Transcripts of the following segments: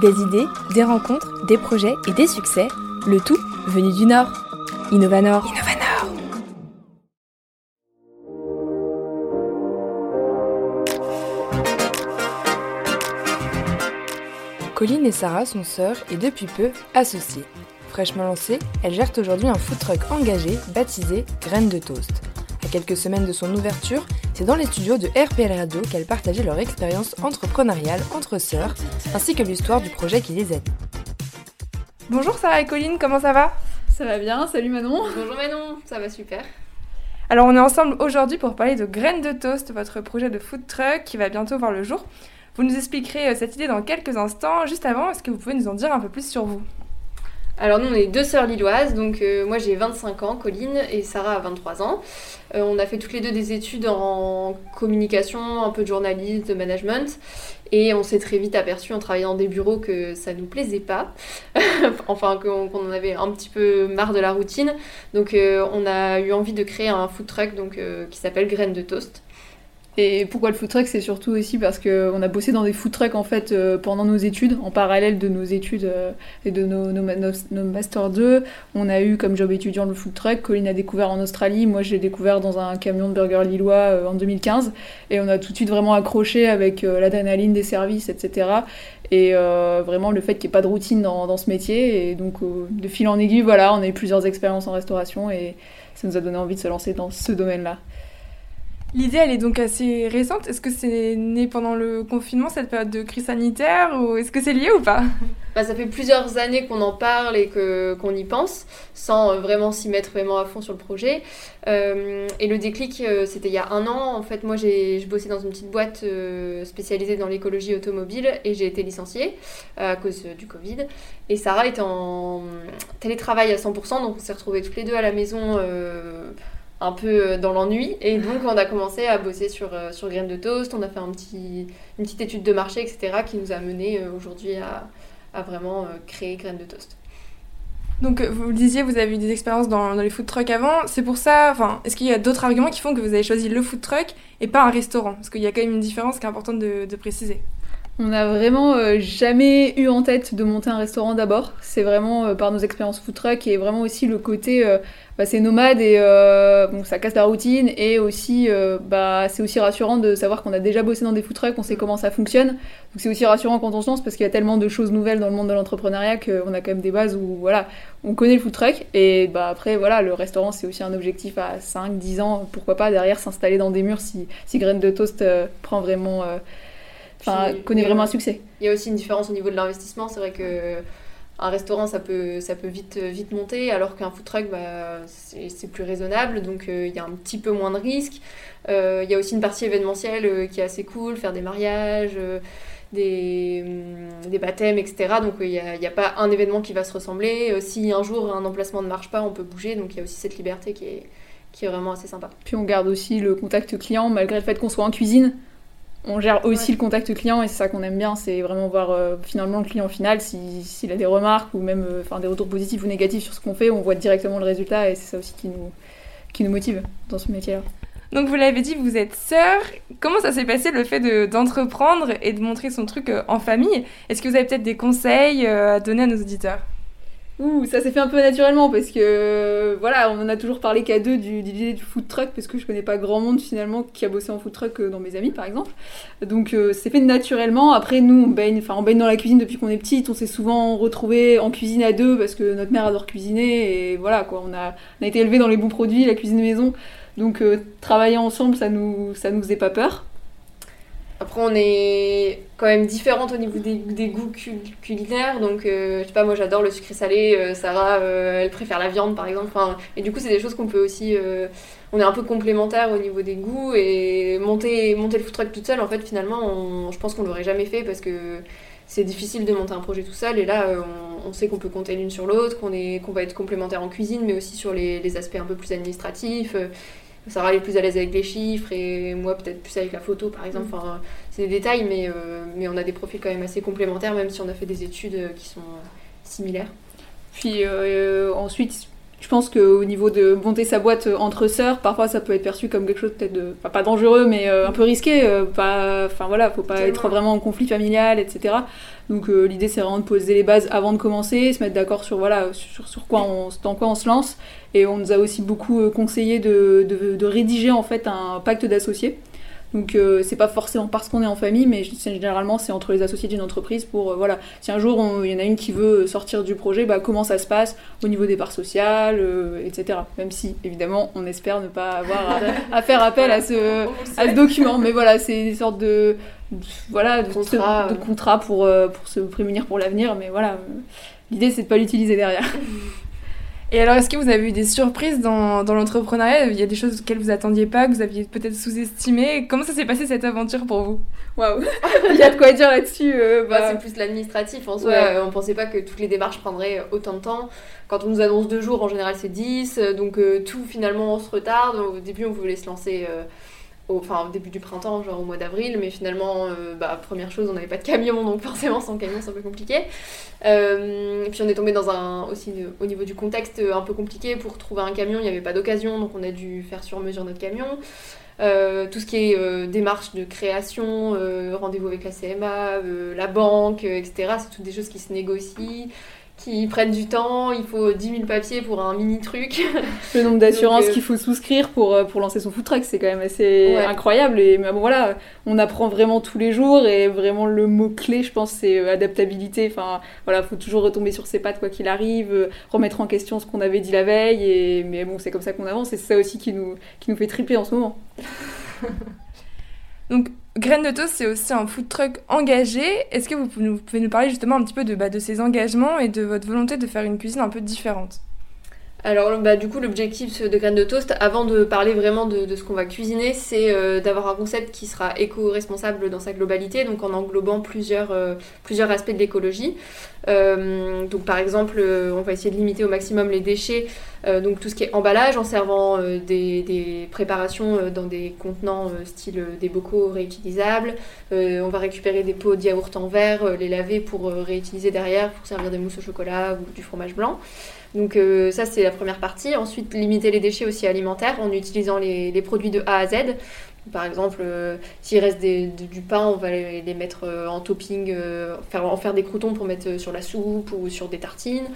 Des idées, des rencontres, des projets et des succès, le tout venu du Nord. Innovanor. Innovanor. Colline et Sarah sont sœurs et depuis peu associées. Fraîchement lancées, elles gèrent aujourd'hui un food truck engagé baptisé Graines de Toast. Quelques semaines de son ouverture, c'est dans les studios de RPL Radio qu'elles partageaient leur expérience entrepreneuriale entre sœurs, ainsi que l'histoire du projet qui les aide. Bonjour Sarah et Colline, comment ça va? Ça va bien, salut Manon. Bonjour Manon, ça va super. Alors on est ensemble aujourd'hui pour parler de Graines de Toast, votre projet de food truck qui va bientôt voir le jour. Vous nous expliquerez euh, cette idée dans quelques instants. Juste avant, est-ce que vous pouvez nous en dire un peu plus sur vous? Alors nous on est deux sœurs lilloises, donc euh, moi j'ai 25 ans, Colline, et Sarah a 23 ans. Euh, on a fait toutes les deux des études en communication, un peu de journalisme, de management, et on s'est très vite aperçu en travaillant dans des bureaux que ça nous plaisait pas, enfin qu'on en avait un petit peu marre de la routine. Donc on a eu envie de créer un food truck donc, qui s'appelle Graines de Toast. Et pourquoi le food truck C'est surtout aussi parce qu'on a bossé dans des food trucks en fait euh, pendant nos études, en parallèle de nos études euh, et de nos, nos, nos, Master 2. On a eu comme job étudiant le food truck. Colline a découvert en Australie. Moi, je l'ai découvert dans un camion de burger lillois euh, en 2015. Et on a tout de suite vraiment accroché avec l'adrénaline des services, etc. Et vraiment le fait qu'il n'y ait pas de routine dans, dans ce métier. Et donc, de fil en aiguille, voilà, on a eu plusieurs expériences en restauration et ça nous a donné envie de se lancer dans ce domaine-là. L'idée, elle est donc assez récente. Est-ce que c'est né pendant le confinement, cette période de crise sanitaire, ou est-ce que c'est lié ou pas? Bah, Ça fait plusieurs années qu'on en parle et que, qu'on y pense, sans euh, vraiment s'y mettre vraiment à fond sur le projet. Euh, et le déclic, euh, c'était il y a un an. En fait, moi, j'ai, je bossais dans une petite boîte spécialisée dans l'écologie automobile et j'ai été licenciée à cause du Covid. Et Sarah était en télétravail à 100%, donc on s'est retrouvés toutes les deux à la maison un peu euh, dans l'ennui. Et donc, on a commencé à bosser sur, euh, sur Graines de Toast. On a fait un petit, une petite étude de marché, etc., qui nous a mené euh, aujourd'hui à, à, vraiment créer Graines de Toast. Donc, vous le disiez, vous avez eu des expériences dans, dans les food trucks avant. C'est pour ça, enfin, est-ce qu'il y a d'autres arguments qui font que vous avez choisi le food truck et pas un restaurant? Parce qu'il y a quand même une différence qui est importante de, de préciser. On n'a vraiment jamais eu en tête de monter un restaurant d'abord. C'est vraiment par nos expériences food truck et vraiment aussi le côté bah, c'est nomade et euh, ça casse la routine et aussi euh, bah, c'est aussi rassurant de savoir qu'on a déjà bossé dans des food trucks, on sait comment ça fonctionne. Donc c'est aussi rassurant quand on se lance parce qu'il y a tellement de choses nouvelles dans le monde de l'entrepreneuriat qu'on a quand même des bases où voilà, on connaît le food truck et bah, après voilà, le restaurant c'est aussi un objectif à 5-10 ans, pourquoi pas derrière s'installer dans des murs si, si Graines de Toast euh, prend vraiment... Enfin, connaît vraiment un succès. Il y a aussi une différence au niveau de l'investissement. C'est vrai que un restaurant, ça peut, ça peut vite, vite monter, alors qu'un food truck, bah, c'est plus raisonnable, donc euh, il y a un petit peu moins de risques. Euh, il y a aussi une partie événementielle euh, qui est assez cool, faire des mariages, des, hum, des, baptêmes, etc. Donc il n'y a, a, pas un événement qui va se ressembler. si un jour un emplacement ne marche pas, on peut bouger, donc il y a aussi cette liberté qui est, qui est vraiment assez sympa. Puis on garde aussi le contact client, malgré le fait qu'on soit en cuisine on gère aussi le contact client et c'est ça qu'on aime bien, c'est vraiment voir euh, finalement le client final, s'il a des remarques ou même euh, des retours positifs ou négatifs sur ce qu'on fait, on voit directement le résultat et c'est ça aussi qui nous, qui nous motive dans ce métier-là. Donc vous l'avez dit, vous êtes sœur. Comment ça s'est passé le fait d'entreprendre et de montrer son truc euh, en famille? Est-ce que vous avez peut-être des conseils à donner à nos auditeurs? Ouh, ça s'est fait un peu naturellement parce que voilà, on en a toujours parlé qu'à deux du, l'idée du food truck parce que je connais pas grand monde finalement qui a bossé en food truck euh, dans mes amis par exemple. Donc euh, c'est fait naturellement. Après nous on baigne, enfin on baigne dans la cuisine depuis qu'on est petite. On s'est souvent retrouvés en cuisine à deux parce que notre mère adore cuisiner et voilà quoi. On a, on a été élevés dans les bons produits, la cuisine maison. Donc euh, travailler ensemble ça nous ça nous faisait pas peur. Après, on est quand même différentes au niveau des, goûts culinaires. Donc, euh, je sais pas, moi j'adore le sucré salé. Euh, Sarah, euh, elle préfère la viande par exemple. et du coup, c'est des choses qu'on peut aussi. on est un peu complémentaires au niveau des goûts. Et monter, monter le food truck toute seule, en fait, finalement, je pense qu'on l'aurait jamais fait parce que c'est difficile de monter un projet tout seul. Et là, on, sait qu'on peut compter l'une sur l'autre, qu'on qu'on va être complémentaires en cuisine, mais aussi sur les, les aspects un peu plus administratifs. Sarah est plus à l'aise avec les chiffres et moi peut-être plus avec la photo par exemple. Mm. Enfin, c'est des détails, mais, euh, mais on a des profils quand même assez complémentaires, même si on a fait des études euh, qui sont similaires. Puis euh, ensuite, Je pense qu'au niveau de monter sa boîte entre sœurs, parfois ça peut être perçu comme quelque chose peut-être de, pas dangereux, mais un peu risqué. pas, enfin voilà, faut pas être vraiment en conflit familial, etc. Donc l'idée c'est vraiment de poser les bases avant de commencer, se mettre d'accord sur voilà sur, sur quoi on, dans quoi on se lance. Et on nous a aussi beaucoup conseillé de, de, de rédiger en fait un pacte d'associés. Donc euh, c'est pas forcément parce qu'on est en famille, mais généralement c'est entre les associés d'une entreprise pour euh, voilà. Si un jour il y en a une qui veut sortir du projet, bah, comment ça se passe au niveau des parts sociales, euh, etc. Même si évidemment on espère ne pas avoir à, faire appel à ce, à ce document, mais voilà c'est une sorte de, voilà de contrat, de, contrat pour, pour se prémunir pour l'avenir, mais voilà l'idée c'est de pas l'utiliser derrière. Et alors, est-ce que vous avez eu des surprises dans, dans l'entrepreneuriat? Il y a des choses auxquelles vous attendiez pas, que vous aviez peut-être sous-estimé. Comment ça s'est passé cette aventure pour vous? Waouh Il y a de quoi dire là-dessus. Euh, bah, c'est plus l'administratif en soi. Euh, on pensait pas que toutes les démarches prendraient autant de temps. Quand on nous annonce deux jours, en général c'est dix. Donc euh, tout finalement on se retarde. Au début, on voulait se lancer au, enfin, au début du printemps, genre au mois d'avril, mais finalement, euh, bah, première chose, on n'avait pas de camion, donc forcément sans camion c'est un peu compliqué. Euh, puis on est tombé dans un, aussi au niveau du contexte un peu compliqué, pour trouver un camion, il n'y avait pas d'occasion, donc on a dû faire sur mesure notre camion. Euh, tout ce qui est démarche de création, rendez-vous avec la CMA, la banque, etc. C'est toutes des choses qui se négocient qui prennent du temps, il faut 10 000 papiers pour un mini truc. Le nombre d'assurances euh, qu'il faut souscrire pour, euh, pour lancer son food truck, c'est quand même assez incroyable. Et mais bon, voilà, on apprend vraiment tous les jours et vraiment le mot-clé, je pense, c'est euh, adaptabilité. Enfin, voilà, faut toujours retomber sur ses pattes quoi qu'il arrive, remettre en question ce qu'on avait dit la veille. Et, mais bon, c'est comme ça qu'on avance et c'est ça aussi qui nous, qui nous fait triper en ce moment. Donc, Graines de Toast, c'est aussi un food truck engagé. Est-ce que vous pouvez nous parler justement un petit peu de, bah, de ces engagements et de votre volonté de faire une cuisine un peu différente? Alors, bah, du coup, l'objectif de Graines de Toast, avant de parler vraiment de, ce qu'on va cuisiner, c'est euh, d'avoir un concept qui sera éco-responsable dans sa globalité, donc en englobant plusieurs, euh, aspects de l'écologie. Euh, donc, par exemple, on va essayer de limiter au maximum les déchets, donc tout ce qui est emballage, en servant des, des, préparations dans des contenants style des bocaux réutilisables. on va récupérer des pots de yaourt en verre, les laver pour réutiliser derrière pour servir des mousses au chocolat ou du fromage blanc. Donc euh, ça c'est la première partie. Ensuite limiter les déchets aussi alimentaires en utilisant les, produits de A à Z. Par exemple, euh, s'il reste du pain, on va les, mettre euh, en topping, faire, en faire des croutons pour mettre sur la soupe ou sur des tartines.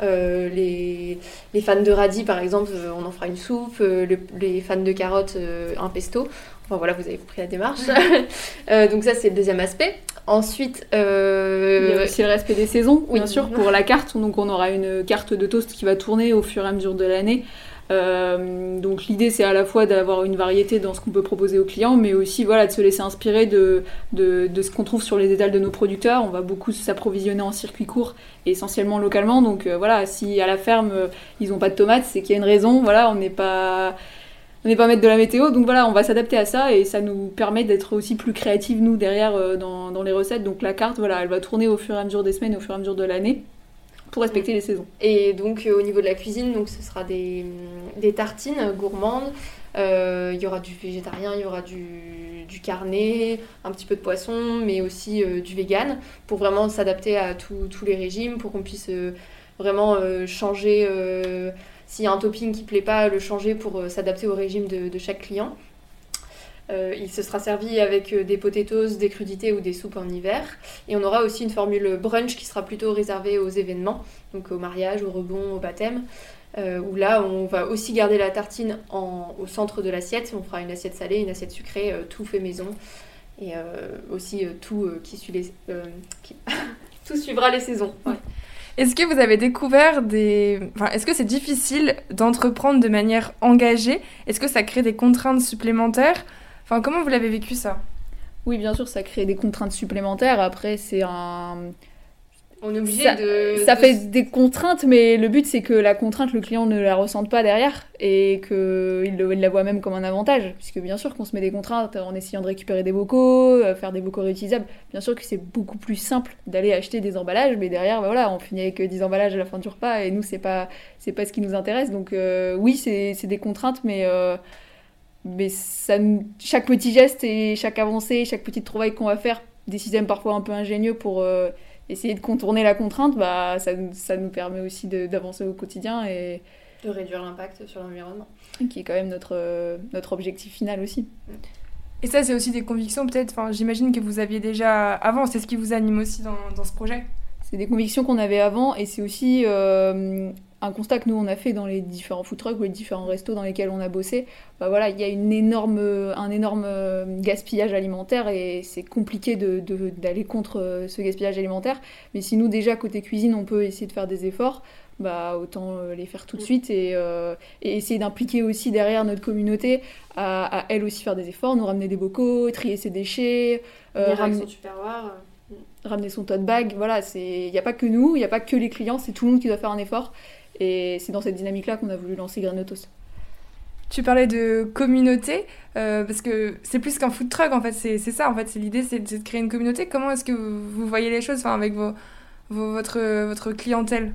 Les, fans de radis, par exemple, on en fera une soupe. les fans de carottes, un pesto. Enfin voilà, vous avez compris la démarche. donc ça c'est le deuxième aspect. Ensuite, euh... il y a aussi le respect des saisons, bien sûr, pour la carte. Donc on aura une carte de toast qui va tourner au fur et à mesure de l'année. Euh, donc l'idée c'est à la fois d'avoir une variété dans ce qu'on peut proposer aux clients, mais aussi voilà, de se laisser inspirer de, de, ce qu'on trouve sur les étals de nos producteurs. On va beaucoup s'approvisionner en circuit court, et essentiellement localement. Donc euh, voilà, si à la ferme euh, ils n'ont pas de tomates, c'est qu'il y a une raison. Voilà, on n'est pas on n'est pas maître de la météo, donc voilà, on va s'adapter à ça et ça nous permet d'être aussi plus créatifs nous derrière dans, dans, les recettes. Donc la carte, voilà, elle va tourner au fur et à mesure des semaines, au fur et à mesure de l'année pour respecter les saisons. Et donc euh, au niveau de la cuisine, donc ce sera des, des tartines gourmandes. Euh, il y aura du végétarien, il y aura du, du, carnet, un petit peu de poisson, mais aussi du vegan pour vraiment s'adapter à tous les régimes, pour qu'on puisse vraiment changer s'il y a un topping qui ne plaît pas, le changer pour euh, s'adapter au régime de, chaque client. Euh, il se sera servi avec euh, des potatoes, des crudités ou des soupes en hiver. Et on aura aussi une formule brunch qui sera plutôt réservée aux événements, donc au mariage, au rebond, au baptême. où là, on va aussi garder la tartine au centre de l'assiette. On fera une assiette salée, une assiette sucrée, tout fait maison. Et aussi tout qui suit les, tout suivra les saisons. Est-ce que vous avez découvert des... Enfin, est-ce que c'est difficile d'entreprendre de manière engagée? Est-ce que ça crée des contraintes supplémentaires? Enfin, comment vous l'avez vécu ça? Oui, bien sûr, ça crée des contraintes supplémentaires. Après, c'est un on est obligé ça, de. Ça fait des contraintes, mais le but c'est que la contrainte, le client ne la ressente pas derrière et qu'il il la voit même comme un avantage. Puisque bien sûr qu'on se met des contraintes en essayant de récupérer des bocaux, euh, faire des bocaux réutilisables. Bien sûr que c'est beaucoup plus simple d'aller acheter des emballages, mais derrière, bah voilà, on finit avec 10 emballages à la fin du repas et nous, c'est pas, c'est pas ce qui nous intéresse. Donc euh, oui, c'est, des contraintes, mais. Euh, mais ça, chaque petit geste et chaque avancée, chaque petite trouvaille qu'on va faire, des systèmes parfois un peu ingénieux pour essayer de contourner la contrainte, bah, ça, ça nous permet aussi d'avancer au quotidien et, de réduire l'impact sur l'environnement. Qui est quand même notre, notre objectif final aussi. Et ça, c'est aussi des convictions, peut-être, enfin, j'imagine que vous aviez déjà avant, c'est ce qui vous anime aussi dans, dans ce projet C'est des convictions qu'on avait avant, et c'est aussi euh, un constat que nous, on a fait dans les différents food trucks ou les différents restos dans lesquels on a bossé. Bah, voilà, il y a une énorme, un énorme euh, gaspillage alimentaire, et c'est compliqué d'aller de, contre euh, ce gaspillage alimentaire. Mais si nous, déjà, côté cuisine, on peut essayer de faire des efforts, bah, autant euh, les faire tout de suite et, euh, et essayer d'impliquer aussi derrière notre communauté à, à, elle aussi faire des efforts, nous ramener des bocaux, trier ses déchets, euh, ramener, son ramener son tote bag. Voilà, il n'y a pas que nous, il n'y a pas que les clients, c'est tout le monde qui doit faire un effort. Et c'est dans cette dynamique-là qu'on a voulu lancer Granotos. Tu parlais de communauté, euh, parce que c'est plus qu'un food truck, en fait, c'est ça, en fait, c'est l'idée, c'est de créer une communauté. Comment est-ce que vous, voyez les choses enfin, avec vos, votre, votre clientèle?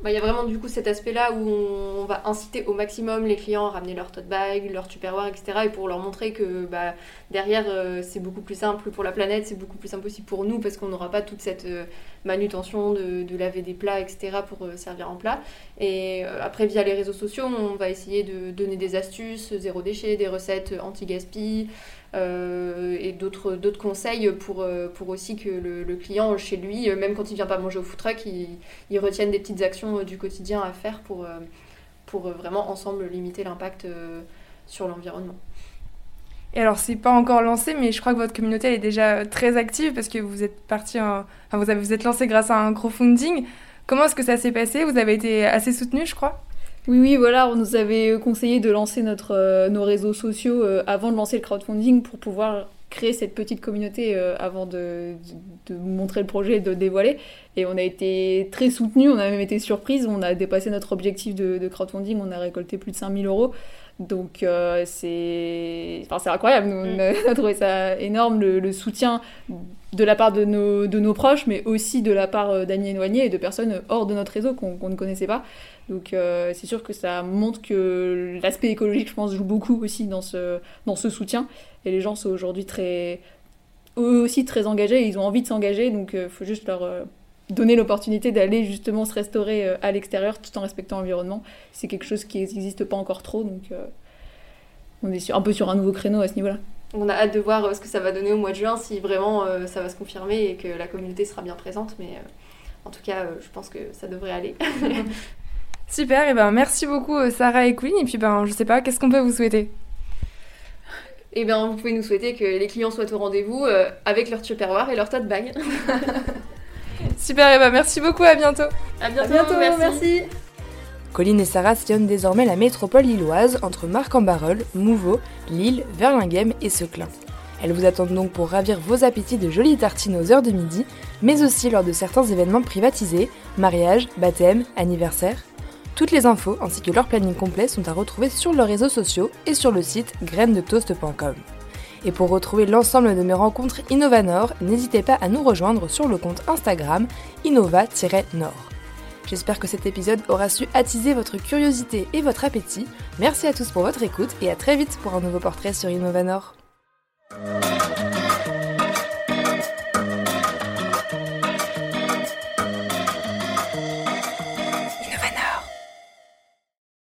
Bah, il y a vraiment du coup cet aspect-là où on, va inciter au maximum les clients à ramener leur tote bag, leur tupperware, etc. Et pour leur montrer que bah, derrière, euh, c'est beaucoup plus simple pour la planète, c'est beaucoup plus simple aussi pour nous parce qu'on n'aura pas toute cette euh, manutention de, laver des plats, etc. pour euh, servir en plat. Et après, via les réseaux sociaux, on va essayer de donner des astuces, zéro déchet, des recettes anti-gaspi, euh, et d'autres conseils pour, euh, pour aussi que le, client chez lui, euh, même quand il vient pas manger au food truck, il, il retienne des petites actions du quotidien à faire pour, pour vraiment ensemble limiter l'impact sur l'environnement. Et alors, c'est pas encore lancé, mais je crois que votre communauté est déjà très active parce que vous êtes parti, en... vous, avez, vous êtes lancé grâce à un crowdfunding. Comment est-ce que ça s'est passé? Vous avez été assez soutenu, je crois? Oui, oui, voilà, on nous avait conseillé de lancer notre, euh, nos réseaux sociaux euh, avant de lancer le crowdfunding pour pouvoir créer cette petite communauté euh, avant de, de, de, montrer le projet et de le dévoiler. Et on a été très soutenus, on a même été surprise, on a dépassé notre objectif de, de crowdfunding, on a récolté plus de 5000 euros. Donc euh, c'est enfin, incroyable, nous, mm. on a trouvé ça énorme, le, le, soutien de la part de nos, de nos proches, mais aussi de la part d'amis éloignés et de personnes hors de notre réseau qu'on qu ne connaissait pas. Donc euh, c'est sûr que ça montre que l'aspect écologique, je pense, joue beaucoup aussi dans ce, dans ce soutien. Et les gens sont aujourd'hui très, eux aussi très engagés, ils ont envie de s'engager, donc il euh, faut juste leur euh, donner l'opportunité d'aller justement se restaurer euh, à l'extérieur tout en respectant l'environnement. C'est quelque chose qui n'existe pas encore trop, donc euh, on est sur, un peu sur un nouveau créneau à ce niveau-là. On a hâte de voir ce que ça va donner au mois de juin, si vraiment euh, ça va se confirmer et que la communauté sera bien présente, mais en tout cas, je pense que ça devrait aller. Super, et ben merci beaucoup Sarah et Queen. Et puis ben je sais pas, qu'est-ce qu'on peut vous souhaiter? Et bien vous pouvez nous souhaiter que les clients soient au rendez-vous euh, avec leur tupperware et leur tote bag. Super, et ben merci beaucoup, à bientôt. À bientôt, à bientôt merci. merci. Colline et Sarah sillonnent désormais la métropole lilloise entre Marc-en-Barœul, Mouveau, Lille, Verlinghem et Seclin. Elles vous attendent donc pour ravir vos appétits de jolies tartines aux heures de midi, mais aussi lors de certains événements privatisés, mariages, baptêmes, anniversaires. Toutes les infos ainsi que leur planning complet sont à retrouver sur leurs réseaux sociaux et sur le site grainesdetoast.com. Et pour retrouver l'ensemble de mes rencontres Innovanor, n'hésitez pas à nous rejoindre sur le compte Instagram innova-nord. J'espère que cet épisode aura su attiser votre curiosité et votre appétit. Merci à tous pour votre écoute et à très vite pour un nouveau portrait sur Innovanor.